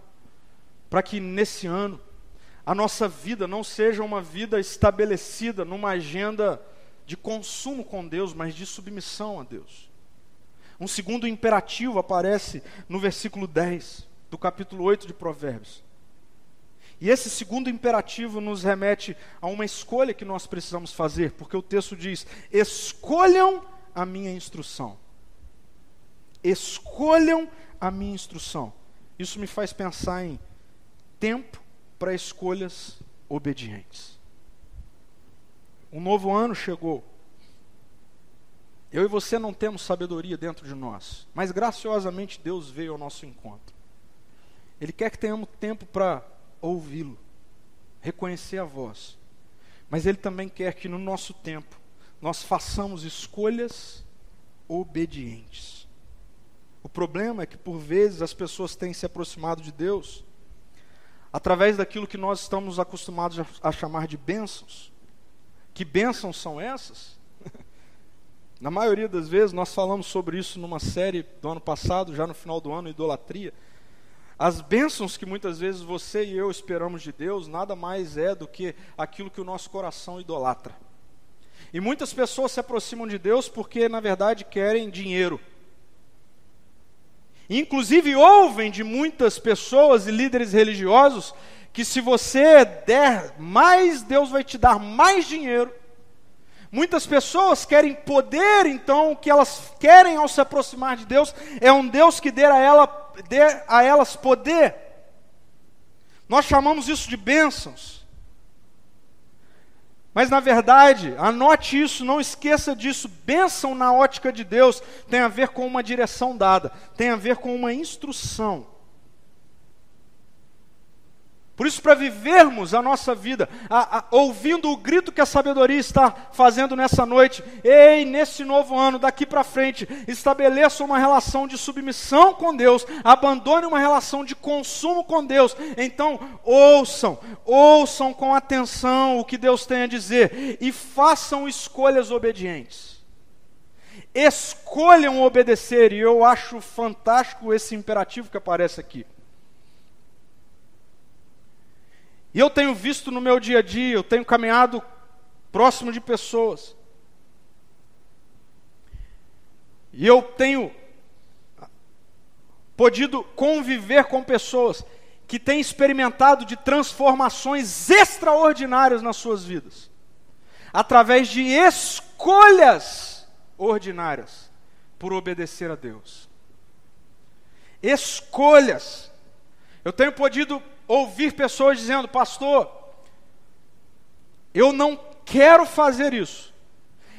Speaker 1: para que nesse ano a nossa vida não seja uma vida estabelecida numa agenda de consumo com Deus, mas de submissão a Deus. Um segundo imperativo aparece no versículo 10 do capítulo 8 de Provérbios. E esse segundo imperativo nos remete a uma escolha que nós precisamos fazer, porque o texto diz: escolham a minha instrução. Escolham a minha instrução. Isso me faz pensar em tempo para escolhas obedientes. Um novo ano chegou. Eu e você não temos sabedoria dentro de nós, mas graciosamente Deus veio ao nosso encontro. Ele quer que tenhamos tempo para ouvi-lo, reconhecer a voz, mas Ele também quer que no nosso tempo nós façamos escolhas obedientes. O problema é que por vezes as pessoas têm se aproximado de Deus através daquilo que nós estamos acostumados a, chamar de bênçãos. Que bênçãos são essas? Na maioria das vezes, nós falamos sobre isso numa série do ano passado, já no final do ano, idolatria. As bênçãos que muitas vezes você e eu esperamos de Deus, nada mais é do que aquilo que o nosso coração idolatra. E muitas pessoas se aproximam de Deus porque, na verdade, querem dinheiro. Inclusive, ouvem de muitas pessoas e líderes religiosos que se você der mais, Deus vai te dar mais dinheiro. Muitas pessoas querem poder, então o que elas querem ao se aproximar de Deus é um Deus que dê a, ela, dê a elas poder. Nós chamamos isso de bênçãos. Mas na verdade, anote isso, não esqueça disso. Bênção na ótica de Deus tem a ver com uma direção dada, tem a ver com uma instrução. Por isso, para vivermos a nossa vida, a, a, ouvindo o grito que a sabedoria está fazendo nessa noite, ei, nesse novo ano, daqui para frente, estabeleça uma relação de submissão com Deus, abandone uma relação de consumo com Deus. Então, ouçam, ouçam com atenção o que Deus tem a dizer e façam escolhas obedientes. Escolham obedecer, e eu acho fantástico esse imperativo que aparece aqui. E eu tenho visto no meu dia a dia, eu tenho caminhado próximo de pessoas. E eu tenho podido conviver com pessoas que têm experimentado de transformações extraordinárias nas suas vidas, através de escolhas ordinárias por obedecer a Deus. Escolhas. Eu tenho podido ouvir pessoas dizendo: Pastor, eu não quero fazer isso,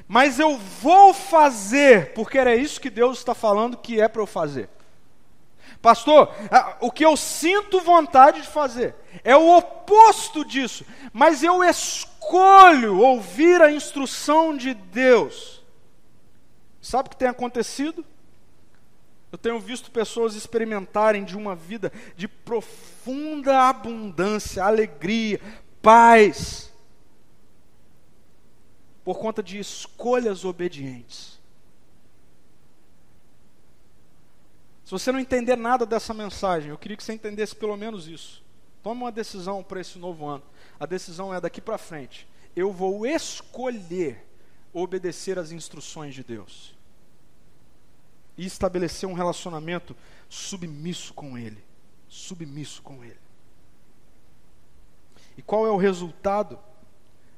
Speaker 1: mas eu vou fazer, porque era isso que Deus está falando que é para eu fazer. Pastor, o que eu sinto vontade de fazer é o oposto disso, mas eu escolho ouvir a instrução de Deus. Sabe o que tem acontecido? Eu tenho visto pessoas experimentarem de uma vida de profunda abundância, alegria, paz, por conta de escolhas obedientes. Se você não entender nada dessa mensagem, eu queria que você entendesse pelo menos isso. Tome uma decisão para esse novo ano. A decisão é daqui para frente. Eu vou escolher obedecer às instruções de Deus e estabelecer um relacionamento submisso com Ele. Submisso com Ele. E qual é o resultado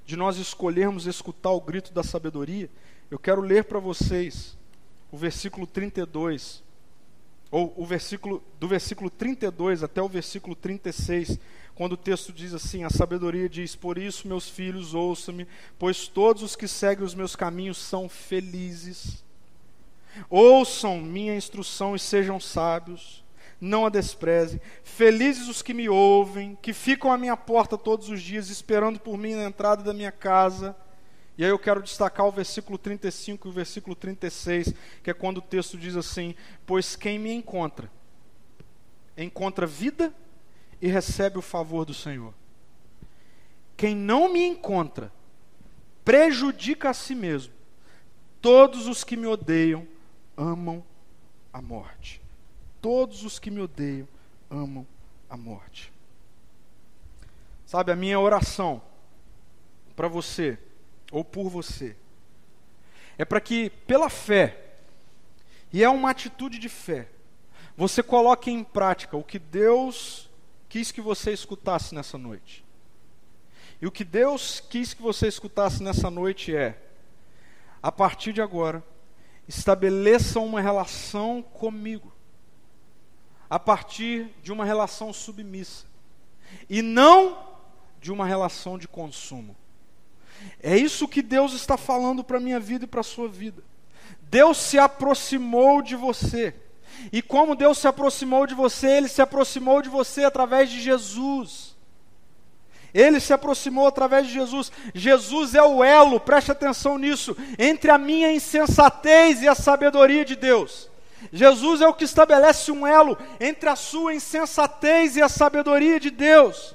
Speaker 1: de nós escolhermos escutar o grito da sabedoria? Eu quero ler para vocês o versículo 32, ou o versículo do versículo 32 até o versículo 36, quando o texto diz assim: A sabedoria diz: Por isso, meus filhos, ouçam-me, pois todos os que seguem os meus caminhos são felizes. Ouçam minha instrução e sejam sábios, não a desprezem. Felizes os que me ouvem, que ficam à minha porta todos os dias, esperando por mim na entrada da minha casa. E aí eu quero destacar o versículo 35 e o versículo 36, que é quando o texto diz assim: Pois quem me encontra, encontra vida e recebe o favor do Senhor. Quem não me encontra, prejudica a si mesmo. Todos os que me odeiam amam a morte. Todos os que me odeiam amam a morte. Sabe, a minha oração para você, ou por você, é para que, pela fé, e é uma atitude de fé, você coloque em prática o que Deus quis que você escutasse nessa noite. E o que Deus quis que você escutasse nessa noite é: a partir de agora, estabeleçam uma relação comigo, a partir de uma relação submissa, e não de uma relação de consumo. É isso que Deus está falando para a minha vida e para a sua vida. Deus se aproximou de você. E como Deus se aproximou de você, Ele se aproximou de você através de Jesus. Ele se aproximou através de Jesus. Jesus é o elo, preste atenção nisso, entre a minha insensatez e a sabedoria de Deus. Jesus é o que estabelece um elo entre a sua insensatez e a sabedoria de Deus.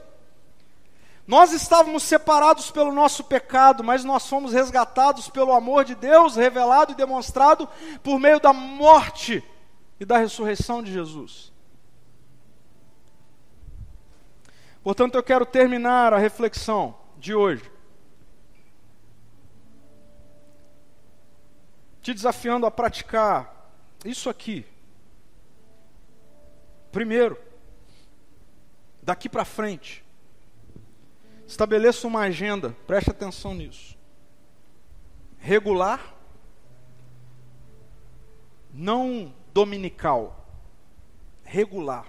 Speaker 1: Nós estávamos separados pelo nosso pecado, mas nós fomos resgatados pelo amor de Deus, revelado e demonstrado por meio da morte e da ressurreição de Jesus. Portanto, eu quero terminar a reflexão de hoje te desafiando a praticar isso aqui. Primeiro, daqui para frente, estabeleça uma agenda, preste atenção nisso. Regular, não dominical, regular.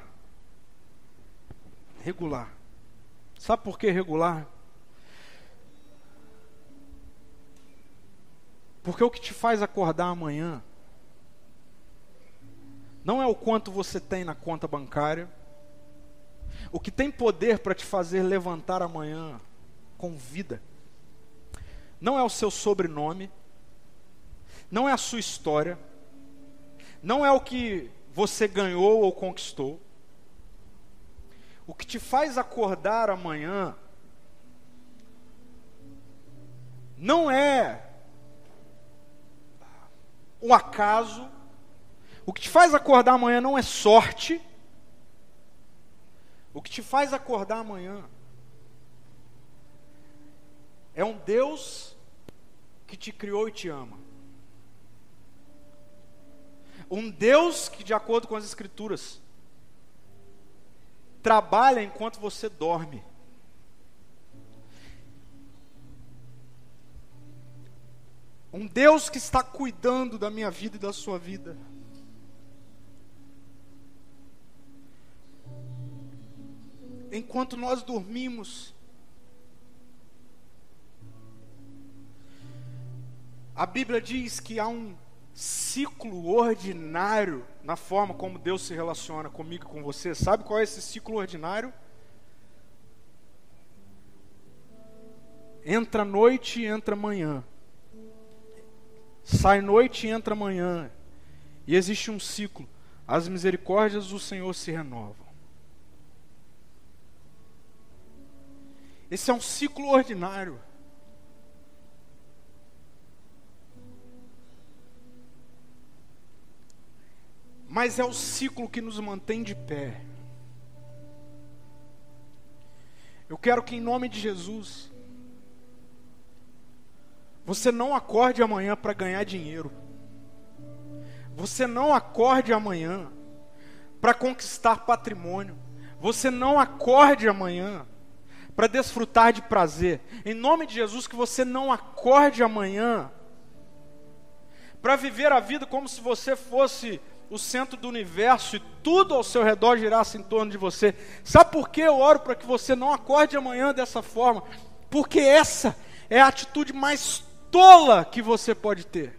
Speaker 1: Regular. Sabe por que regular? Porque o que te faz acordar amanhã não é o quanto você tem na conta bancária. O que tem poder para te fazer levantar amanhã com vida não é o seu sobrenome, não é a sua história, não é o que você ganhou ou conquistou. O que te faz acordar amanhã não é um acaso. O que te faz acordar amanhã não é sorte. O que te faz acordar amanhã é um Deus que te criou e te ama. Um Deus que, de acordo com as Escrituras, trabalha enquanto você dorme. Um Deus que está cuidando da minha vida e da sua vida. Enquanto nós dormimos, a Bíblia diz que há um ciclo ordinário na forma como Deus se relaciona comigo e com você. Sabe qual é esse ciclo ordinário? Entra noite e entra manhã. Sai noite e entra manhã. E existe um ciclo. As misericórdias do Senhor se renovam. Esse é um ciclo ordinário. Mas é o ciclo que nos mantém de pé. Eu quero que, em nome de Jesus, você não acorde amanhã para ganhar dinheiro. Você não acorde amanhã para conquistar patrimônio. Você não acorde amanhã para desfrutar de prazer. Em nome de Jesus, que você não acorde amanhã para viver a vida como se você fosse o centro do universo e tudo ao seu redor girasse em torno de você. Sabe por que eu oro para que você não acorde amanhã dessa forma? Porque essa é a atitude mais tola que você pode ter.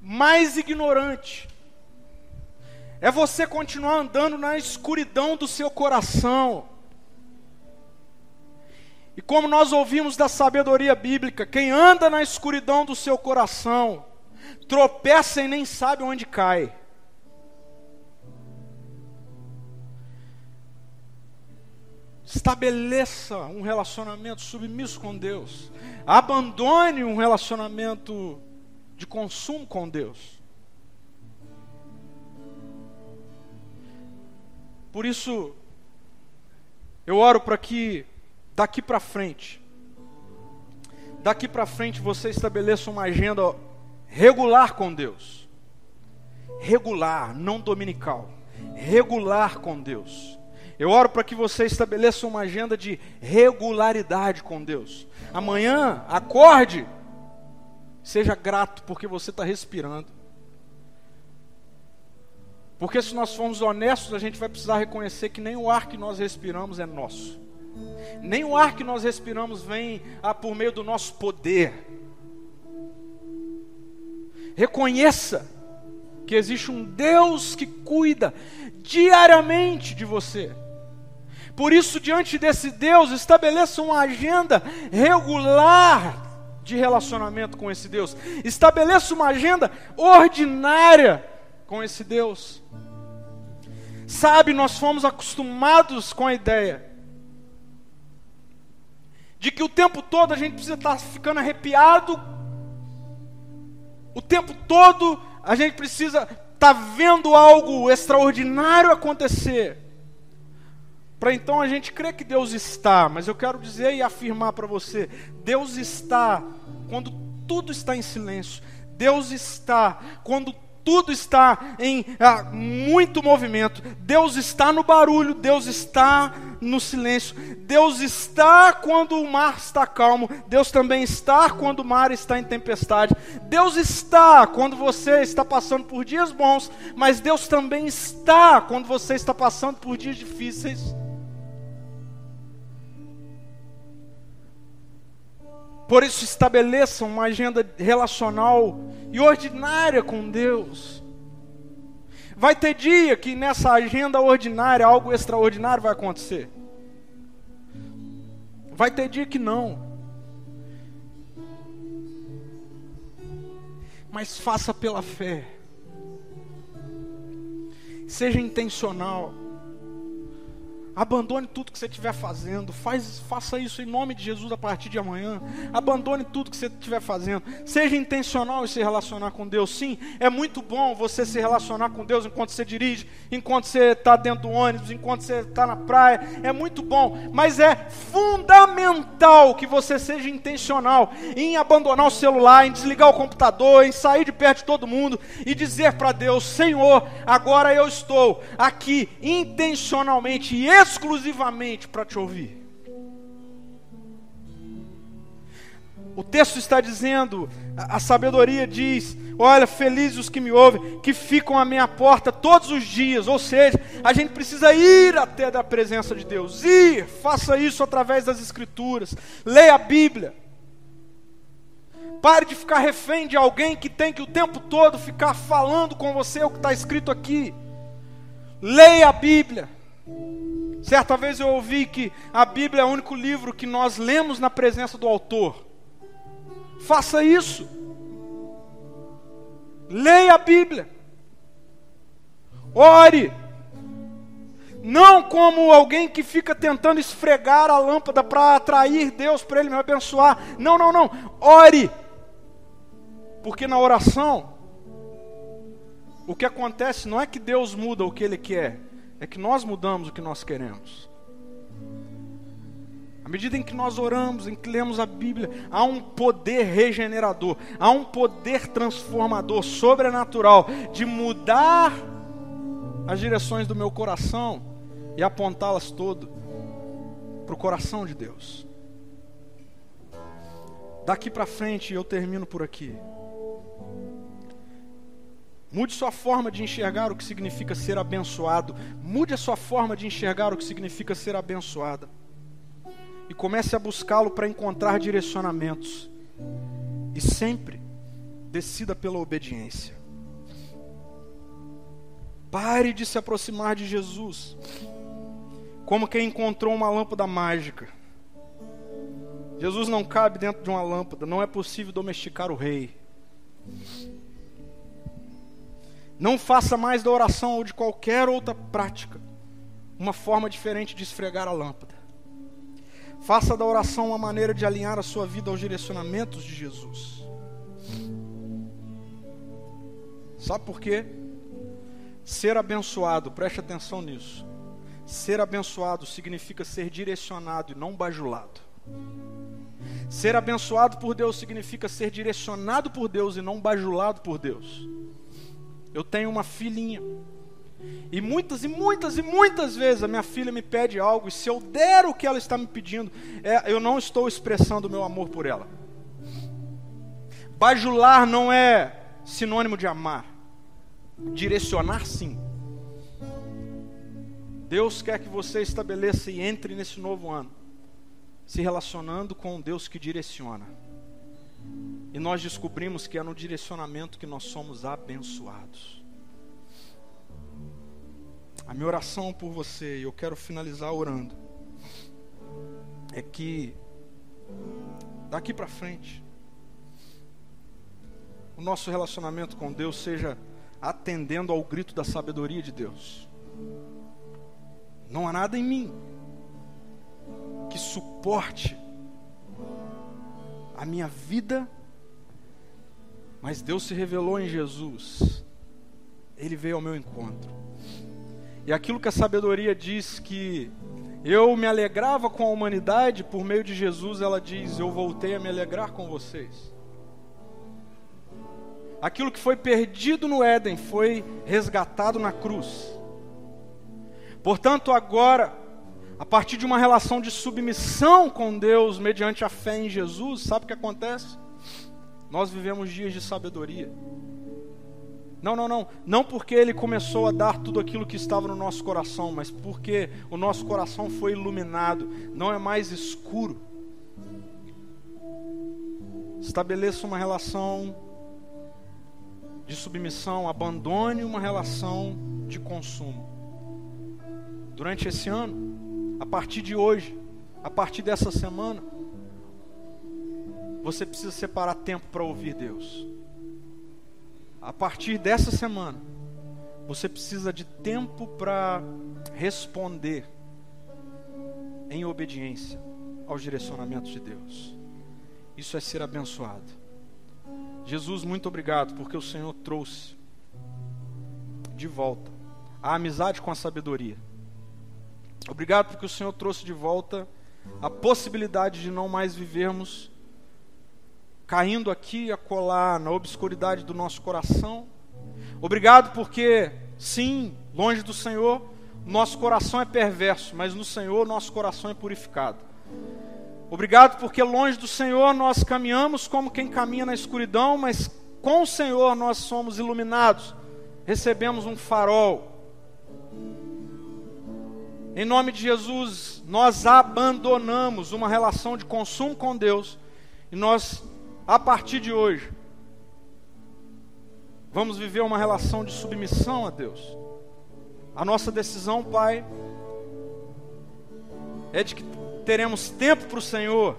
Speaker 1: Mais ignorante é você continuar andando na escuridão do seu coração. E como nós ouvimos da sabedoria bíblica, quem anda na escuridão do seu coração, tropeça e nem sabe onde cai. Estabeleça um relacionamento submisso com Deus. Abandone um relacionamento de consumo com Deus. Por isso, eu oro para que daqui para frente, daqui para frente você estabeleça uma agenda regular com Deus. Regular, não dominical. Regular com Deus. Eu oro para que você estabeleça uma agenda de regularidade com Deus. Amanhã, acorde, seja grato porque você está respirando. Porque se nós formos honestos, a gente vai precisar reconhecer que nem o ar que nós respiramos é nosso. Nem o ar que nós respiramos vem ah, por meio do nosso poder. Reconheça que existe um Deus que cuida diariamente de você. Por isso, diante desse Deus, estabeleça uma agenda regular de relacionamento com esse Deus. Estabeleça uma agenda ordinária com esse Deus. Sabe, nós fomos acostumados com a ideia de que o tempo todo a gente precisa estar ficando arrepiado, o tempo todo a gente precisa estar vendo algo extraordinário acontecer, para então a gente crer que Deus está, mas eu quero dizer e afirmar para você: Deus está quando tudo está em silêncio, Deus está quando tudo está em ah, muito movimento. Deus está no barulho, Deus está no silêncio. Deus está quando o mar está calmo, Deus também está quando o mar está em tempestade. Deus está quando você está passando por dias bons, mas Deus também está quando você está passando por dias difíceis. Por isso, estabeleça uma agenda relacional e ordinária com Deus. Vai ter dia que nessa agenda ordinária algo extraordinário vai acontecer. Vai ter dia que não. Mas faça pela fé. Seja intencional. Abandone tudo que você estiver fazendo. Faz, faça isso em nome de Jesus a partir de amanhã. Abandone tudo que você estiver fazendo. Seja intencional em se relacionar com Deus. Sim, é muito bom você se relacionar com Deus enquanto você dirige, enquanto você está dentro do ônibus, enquanto você está na praia. É muito bom. Mas é fundamental que você seja intencional em abandonar o celular, em desligar o computador, em sair de perto de todo mundo e dizer para Deus: Senhor, agora eu estou aqui intencionalmente e exclusivamente para te ouvir. O texto está dizendo, a, sabedoria diz: Olha, felizes os que me ouvem, que ficam à minha porta todos os dias. Ou seja, a gente precisa ir até da presença de Deus. Ir, faça isso através das Escrituras. Leia a Bíblia. Pare de ficar refém de alguém que tem que o tempo todo ficar falando com você o que está escrito aqui. Leia a Bíblia. Certa vez eu ouvi que a Bíblia é o único livro que nós lemos na presença do autor. Faça isso. Leia a Bíblia. Ore. Não como alguém que fica tentando esfregar a lâmpada para atrair Deus para Ele me abençoar. Não, não, não. Ore. Porque na oração, o que acontece não é que Deus muda o que Ele quer, é que nós mudamos o que nós queremos. À medida em que nós oramos, em que lemos a Bíblia, há um poder regenerador, há um poder transformador, sobrenatural, de mudar as direções do meu coração e apontá-las todo para o coração de Deus. Daqui para frente eu termino por aqui. Mude sua forma de enxergar o que significa ser abençoado. Mude a sua forma de enxergar o que significa ser abençoada. E comece a buscá-lo para encontrar direcionamentos. E sempre decida pela obediência. Pare de se aproximar de Jesus como quem encontrou uma lâmpada mágica. Jesus não cabe dentro de uma lâmpada, não é possível domesticar o rei. Não faça mais da oração ou de qualquer outra prática uma forma diferente de esfregar a lâmpada. Faça da oração uma maneira de alinhar a sua vida aos direcionamentos de Jesus. Sabe por quê? Ser abençoado, preste atenção nisso. Ser abençoado significa ser direcionado e não bajulado. Ser abençoado por Deus significa ser direcionado por Deus e não bajulado por Deus. Eu tenho uma filhinha. E muitas e muitas e muitas vezes a minha filha me pede algo, e se eu der o que ela está me pedindo, é, eu não estou expressando o meu amor por ela. Bajular não é sinônimo de amar. Direcionar, sim. Deus quer que você estabeleça e entre nesse novo ano se relacionando com um Deus que direciona. E nós descobrimos que é no direcionamento que nós somos abençoados. A minha oração por você, e eu quero finalizar orando, é que daqui para frente o nosso relacionamento com Deus seja atendendo ao grito da sabedoria de Deus. Não há nada em mim que suporte a minha vida, mas Deus se revelou em Jesus. Ele veio ao meu encontro. E aquilo que a sabedoria diz que eu me alegrava com a humanidade por meio de Jesus, ela diz: Eu voltei a me alegrar com vocês. Aquilo que foi perdido no Éden foi resgatado na cruz. Portanto, agora a partir de uma relação de submissão com Deus, mediante a fé em Jesus, sabe o que acontece? Nós vivemos dias de sabedoria. Não, não, não. Não porque Ele começou a dar tudo aquilo que estava no nosso coração, mas porque o nosso coração foi iluminado, não é mais escuro. Estabeleça uma relação de submissão, abandone uma relação de consumo. Durante esse ano, a partir de hoje, a partir dessa semana, você precisa separar tempo para ouvir Deus. A partir dessa semana, você precisa de tempo para responder em obediência aos direcionamentos de Deus. Isso é ser abençoado. Jesus, muito obrigado, porque o Senhor trouxe de volta a amizade com a sabedoria. Obrigado porque o Senhor trouxe de volta a possibilidade de não mais vivermos caindo aqui e acolá na obscuridade do nosso coração. Obrigado porque, sim, longe do Senhor, nosso coração é perverso, mas no Senhor nosso coração é purificado. Obrigado porque longe do Senhor nós caminhamos como quem caminha na escuridão, mas com o Senhor nós somos iluminados, recebemos um farol em nome de Jesus, nós abandonamos uma relação de consumo com Deus e nós a partir de hoje, vamos viver uma relação de submissão a Deus. A nossa decisão, Pai, é de que teremos tempo para o Senhor.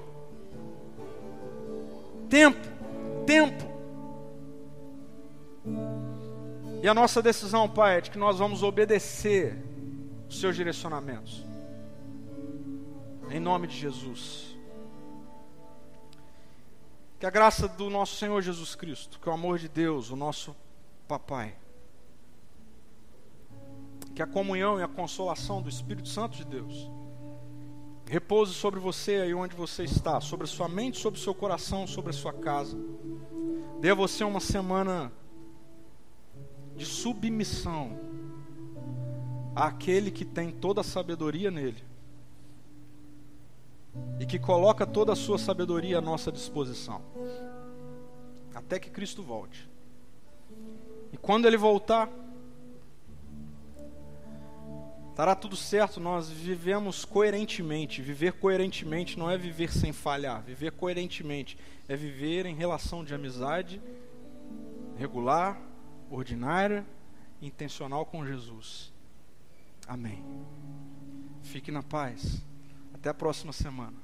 Speaker 1: Tempo, tempo. E a nossa decisão, Pai, é de que nós vamos obedecer os seus direcionamentos. Em nome de Jesus. Que a graça do nosso Senhor Jesus Cristo, que o amor de Deus, o nosso Papai, que a comunhão e a consolação do Espírito Santo de Deus repouse sobre você aí onde você está, sobre a sua mente, sobre o seu coração, sobre a sua casa. Dê a você uma semana de submissão àquele que tem toda a sabedoria nele e que coloca toda a sua sabedoria à nossa disposição, até que Cristo volte. E quando ele voltar, estará tudo certo, nós vivemos coerentemente. Viver coerentemente não é viver sem falhar, viver coerentemente é viver em relação de amizade regular, ordinária, intencional com Jesus. Amém. Fique na paz. Até a próxima semana.